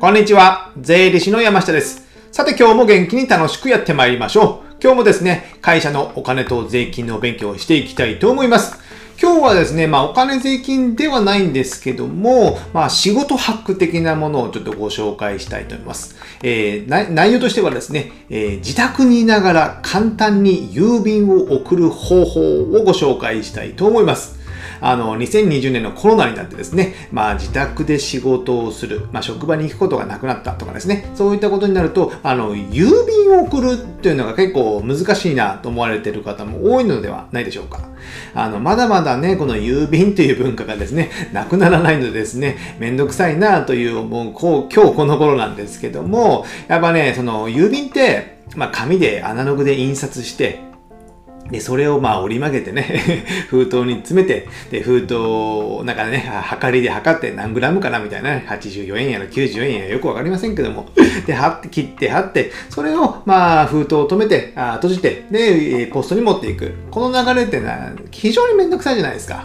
こんにちは。税理士の山下です。さて今日も元気に楽しくやってまいりましょう。今日もですね、会社のお金と税金の勉強をしていきたいと思います。今日はですね、まあお金税金ではないんですけども、まあ仕事ハック的なものをちょっとご紹介したいと思います。えー内容としてはですね、えー自宅にいながら簡単に郵便を送る方法をご紹介したいと思います。あの、2020年のコロナになってですね、まあ自宅で仕事をする、まあ職場に行くことがなくなったとかですね、そういったことになると、あの、郵便を送るっていうのが結構難しいなと思われている方も多いのではないでしょうか。あの、まだまだね、この郵便という文化がですね、なくならないのでですね、めんどくさいなという、もうこう、今日この頃なんですけども、やっぱね、その郵便って、まあ紙でアナログで印刷して、で、それをまあ折り曲げてね、封筒に詰めて、で、封筒をなんかね、はかりで測って何グラムかなみたいなね、84円やら94円やらよくわかりませんけども、で、貼って、切って貼って、それをまあ封筒を止めて、あ閉じて、で、えポストに持っていく。この流れってな、非常にめんどくさいじゃないですか。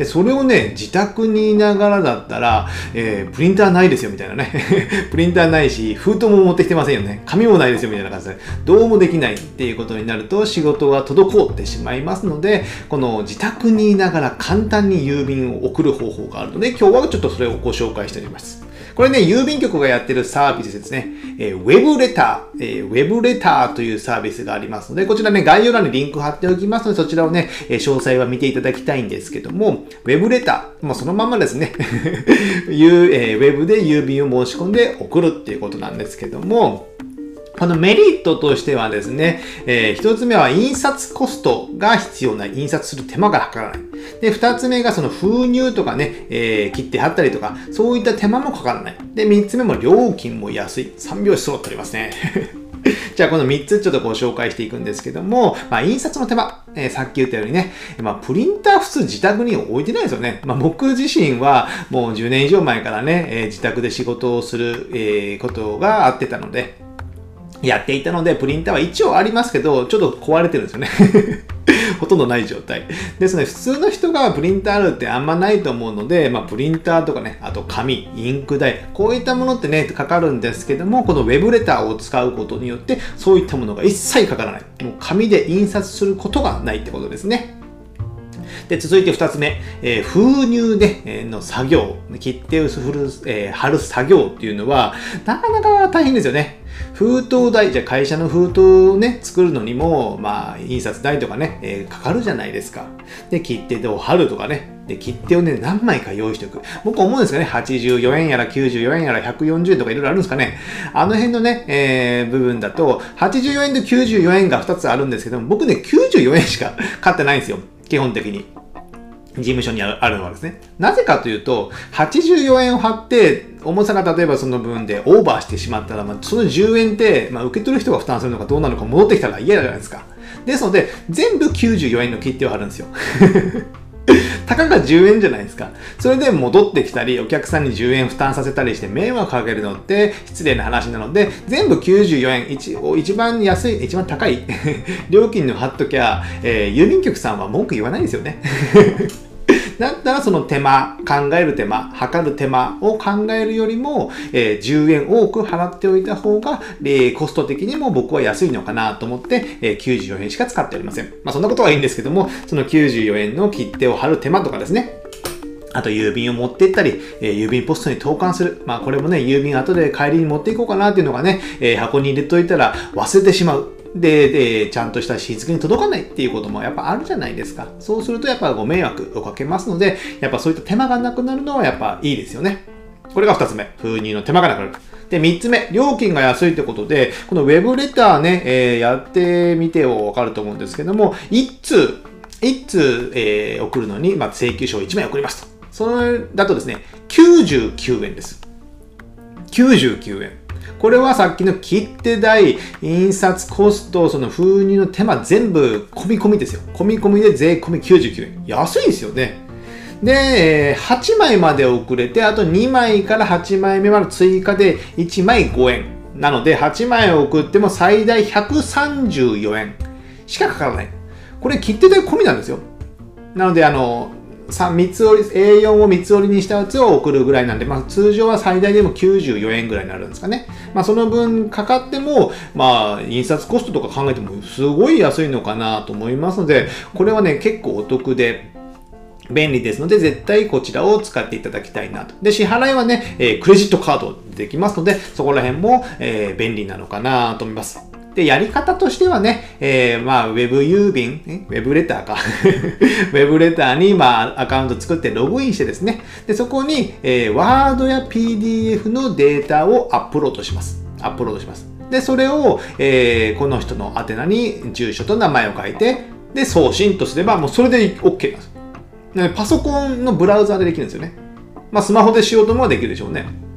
で、それをね、自宅にいながらだったら、えープリンターないですよみたいなね。プリンターないし、封筒も持ってきてませんよね。紙もないですよみたいな感じで、どうもできないっていうことになると仕事が滞ってしまいますので、この自宅にいながら簡単に郵便を送る方法があるので、今日はちょっとそれをご紹介しております。これね、郵便局がやってるサービスですね。えーウェブレター、えーウェブレターというサービスがありますので、こちらね、概要欄にリンク貼っておきますので、そちらをね、え詳細は見ていただきたいんですけども、ウェブレター、もうそのままですね、いうえーウェブで郵便を申し込んで送るっていうことなんですけども、このメリットとしてはですね、えー一つ目は印刷コストが必要ない。印刷する手間がかからない。で、二つ目がその封入とかね、えー切って貼ったりとか、そういった手間もかからない。で、三つ目も料金も安い。三拍子揃っておりますね。じゃあこの3つちょっとご紹介していくんですけども、まあ、印刷の手間、えーさっき言ったようにね、まあ、プリンター普通自宅に置いてないですよね。まあ、僕自身はもう10年以上前からね、えー自宅で仕事をする、えーことがあってたので、やっていたので、プリンターは一応ありますけど、ちょっと壊れてるんですよね。ほとんどない状態。ですので、普通の人がプリンターあるってあんまないと思うので、まあ、プリンターとかね、あと紙、インク代、こういったものってね、かかるんですけども、このウェブレターを使うことによって、そういったものが一切かからない。もう紙で印刷することがないってことですね。で、続いて2つ目、えー封入で、えの作業、切手を振る、え貼る作業っていうのは、なかなか大変ですよね。封筒代、じゃ会社の封筒をね、作るのにも、まあ、印刷代とかね、えーかかるじゃないですか。で、切手を貼るとかね、で、切手をね、何枚か用意しておく。僕思うんですかね、84円やら94円やら140円とかいろいろあるんですかね。あの辺のね、えー部分だと、84円と94円が2つあるんですけども、僕ね、94円しか買ってないんですよ。基本的に。事務所にあるのはですね。なぜかというと、84円を貼って、重さが例えばその分でオーバーしてしまったら、まあ、その10円って、まあ、受け取る人が負担するのかどうなのか戻ってきたら嫌じゃないですか。ですので、全部94円の切手を貼るんですよ。たかが10円じゃないですか。それで戻ってきたり、お客さんに10円負担させたりして迷惑かけるのって失礼な話なので、全部94円、一一番安い、一番高い 料金の貼っときゃ、えー郵便局さんは文句言わないんですよね。だったらその手間、考える手間、測る手間を考えるよりも、え10円多く払っておいた方が、えコスト的にも僕は安いのかなと思って、え94円しか使っておりません。まあそんなことはいいんですけども、その94円の切手を貼る手間とかですね、あと郵便を持って行ったり、えー郵便ポストに投函する。まあこれもね、郵便後で帰りに持っていこうかなっていうのがね、えー箱に入れといたら忘れてしまう。で、で、ちゃんとした日付に届かないっていうこともやっぱあるじゃないですか。そうするとやっぱご迷惑をかけますので、やっぱそういった手間がなくなるのはやっぱいいですよね。これが2つ目。封入の手間がなくなる。で、3つ目。料金が安いってことで、このウェブレターね、えーやってみてわかると思うんですけども、1通、1通、えー送るのに、まあ、請求書を1枚送りますと。それだとですね、99円です。99円。これはさっきの切手代、印刷コスト、その封入の手間全部込み込みですよ。込み込みで税込み99円。安いですよね。で、8枚まで遅れて、あと2枚から8枚目まで追加で1枚5円。なので、8枚送っても最大134円しかかからない。これ切手代込みなんですよ。なので、あの、三つ折り、A4 を三つ折りにしたやつを送るぐらいなんで、まあ通常は最大でも94円ぐらいになるんですかね。まあその分かかっても、まあ印刷コストとか考えてもすごい安いのかなと思いますので、これはね、結構お得で、便利ですので、絶対こちらを使っていただきたいなと。で、支払いはね、えー、クレジットカードできますので、そこら辺も、えー、便利なのかなと思います。で、やり方としてはね、えー、まあ、ウェブ郵便、ウェブレターか。ウェブレターに、まあ、アカウント作ってログインしてですね、で、そこに、えー、ワードや PDF のデータをアップロードします。アップロードします。で、それを、えー、この人の宛名に住所と名前を書いて、で、送信とすれば、もうそれで OK なんです。パソコンのブラウザでできるんですよね。まあ、スマホでしようともできるでしょうね。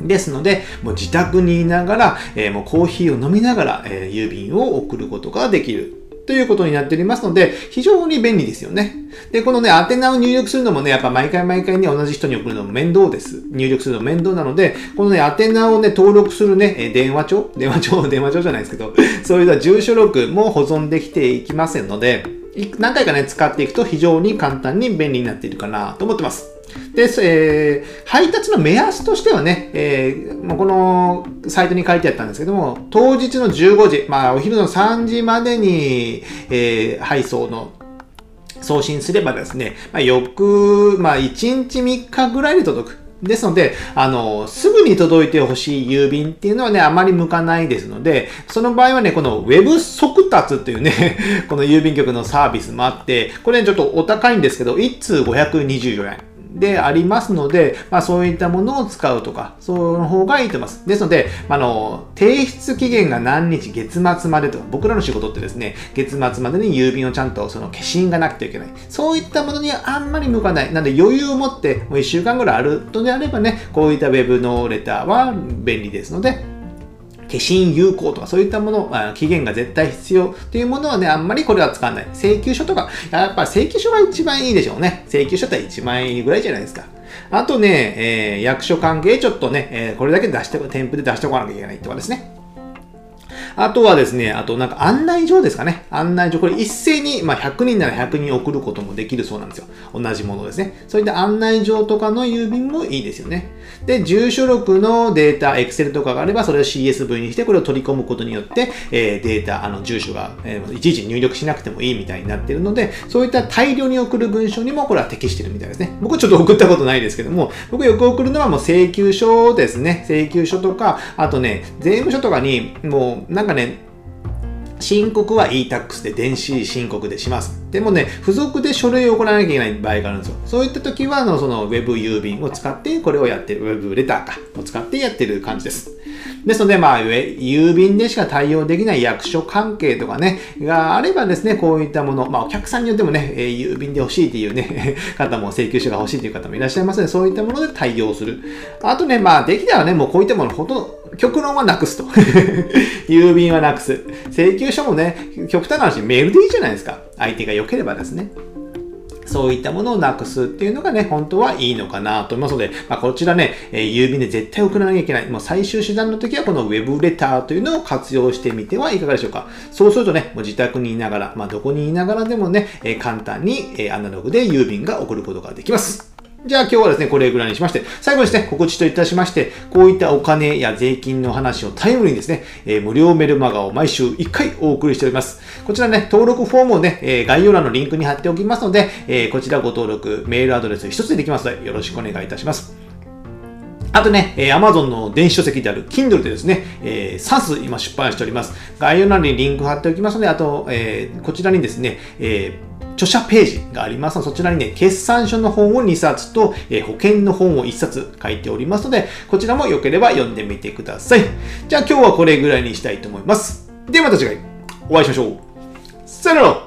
ですので、もう自宅にいながら、えー、もうコーヒーを飲みながら、えー、郵便を送ることができる。ということになっておりますので、非常に便利ですよね。で、このね、宛名を入力するのもね、やっぱ毎回毎回ね、同じ人に送るのも面倒です。入力するのも面倒なので、このね、宛名をね、登録するね、電話帳電話帳 電話帳じゃないですけど、そういう住所録も保存できていきませんので、何回かね、使っていくと非常に簡単に便利になっているかなと思ってます。で、えー、配達の目安としてはね、えー、このサイトに書いてあったんですけども、当日の15時、まあ、お昼の3時までに、えー、配送の送信すればですね、まあ、翌、まあ、1日3日ぐらいで届く。ですので、あの、すぐに届いてほしい郵便っていうのはね、あまり向かないですので、その場合はね、この Web 速達っていうね、この郵便局のサービスもあって、これね、ちょっとお高いんですけど、1通524円。でありますので、まあ、そういったものを使うとか、その方がいいと思います。ですので、あの、提出期限が何日月末までとか、僕らの仕事ってですね、月末までに郵便をちゃんとその消印がなくてはいけない。そういったものにあんまり向かない。なので余裕を持って、もう1週間ぐらいあるとであればね、こういった Web のレターは便利ですので、消印有効とかそういったもの、あ期限が絶対必要っていうものはね、あんまりこれは使わない。請求書とか、やっぱ請求書が一番いいでしょうね。請求書って1万円ぐらいじゃないですか。あとね、えー、役所関係ちょっとね、えー、これだけ出して、添付で出しておかなきゃいけないとかですね。あとはですね、あとなんか案内状ですかね。案内状。これ一斉に、まあ、100人なら100人送ることもできるそうなんですよ。同じものですね。そういった案内状とかの郵便もいいですよね。で、住所録のデータ、Excel とかがあれば、それを CSV にして、これを取り込むことによって、えー、データ、あの、住所が、えー、いちいち入力しなくてもいいみたいになってるので、そういった大量に送る文章にもこれは適してるみたいですね。僕はちょっと送ったことないですけども、僕よく送るのはもう請求書ですね。請求書とか、あとね、税務署とかに、もう、なんかね、申告は e-tax で電子申告でします。でもね、付属で書類を行わなきゃいけない場合があるんですよ。そういった時は、あの、その Web 郵便を使って、これをやってる、Web レターか、を使ってやってる感じです。ですので、まあ、郵便でしか対応できない役所関係とかね、があればですね、こういったもの、まあ、お客さんによってもね、え郵便で欲しいっていうね、方も請求書が欲しいという方もいらっしゃいますので、そういったもので対応する。あとね、まあ、できたらね、もうこういったものほとんど、極論はなくすと。郵便はなくす。請求書もね、極端な話、メールでいいじゃないですか。相手が良ければですね。そういったものをなくすっていうのがね、本当はいいのかなと思いますので、まあ、こちらね、えー、郵便で絶対送らなきゃいけない。もう最終手段の時はこの Web レターというのを活用してみてはいかがでしょうか。そうするとね、もう自宅にいながら、まあ、どこにいながらでもね、えー、簡単に、えー、アナログで郵便が送ることができます。じゃあ今日はですね、これぐらいにしまして、最後にですね、告知といたしまして、こういったお金や税金の話をタイムリーにですね、えー、無料メルマガを毎週1回お送りしております。こちらね、登録フォームをね、えー、概要欄のリンクに貼っておきますので、えー、こちらご登録、メールアドレス一つでできますので、よろしくお願いいたします。あとね、えー、Amazon の電子書籍である Kindle でですね、えー、3冊今出版しております。概要欄にリンク貼っておきますので、あと、え、こちらにですね、えー著者ページがありますので、そちらにね、決算書の本を2冊と、えー、保険の本を1冊書いておりますので、こちらも良ければ読んでみてください。じゃあ今日はこれぐらいにしたいと思います。ではまた次回お会いしましょう。さよなら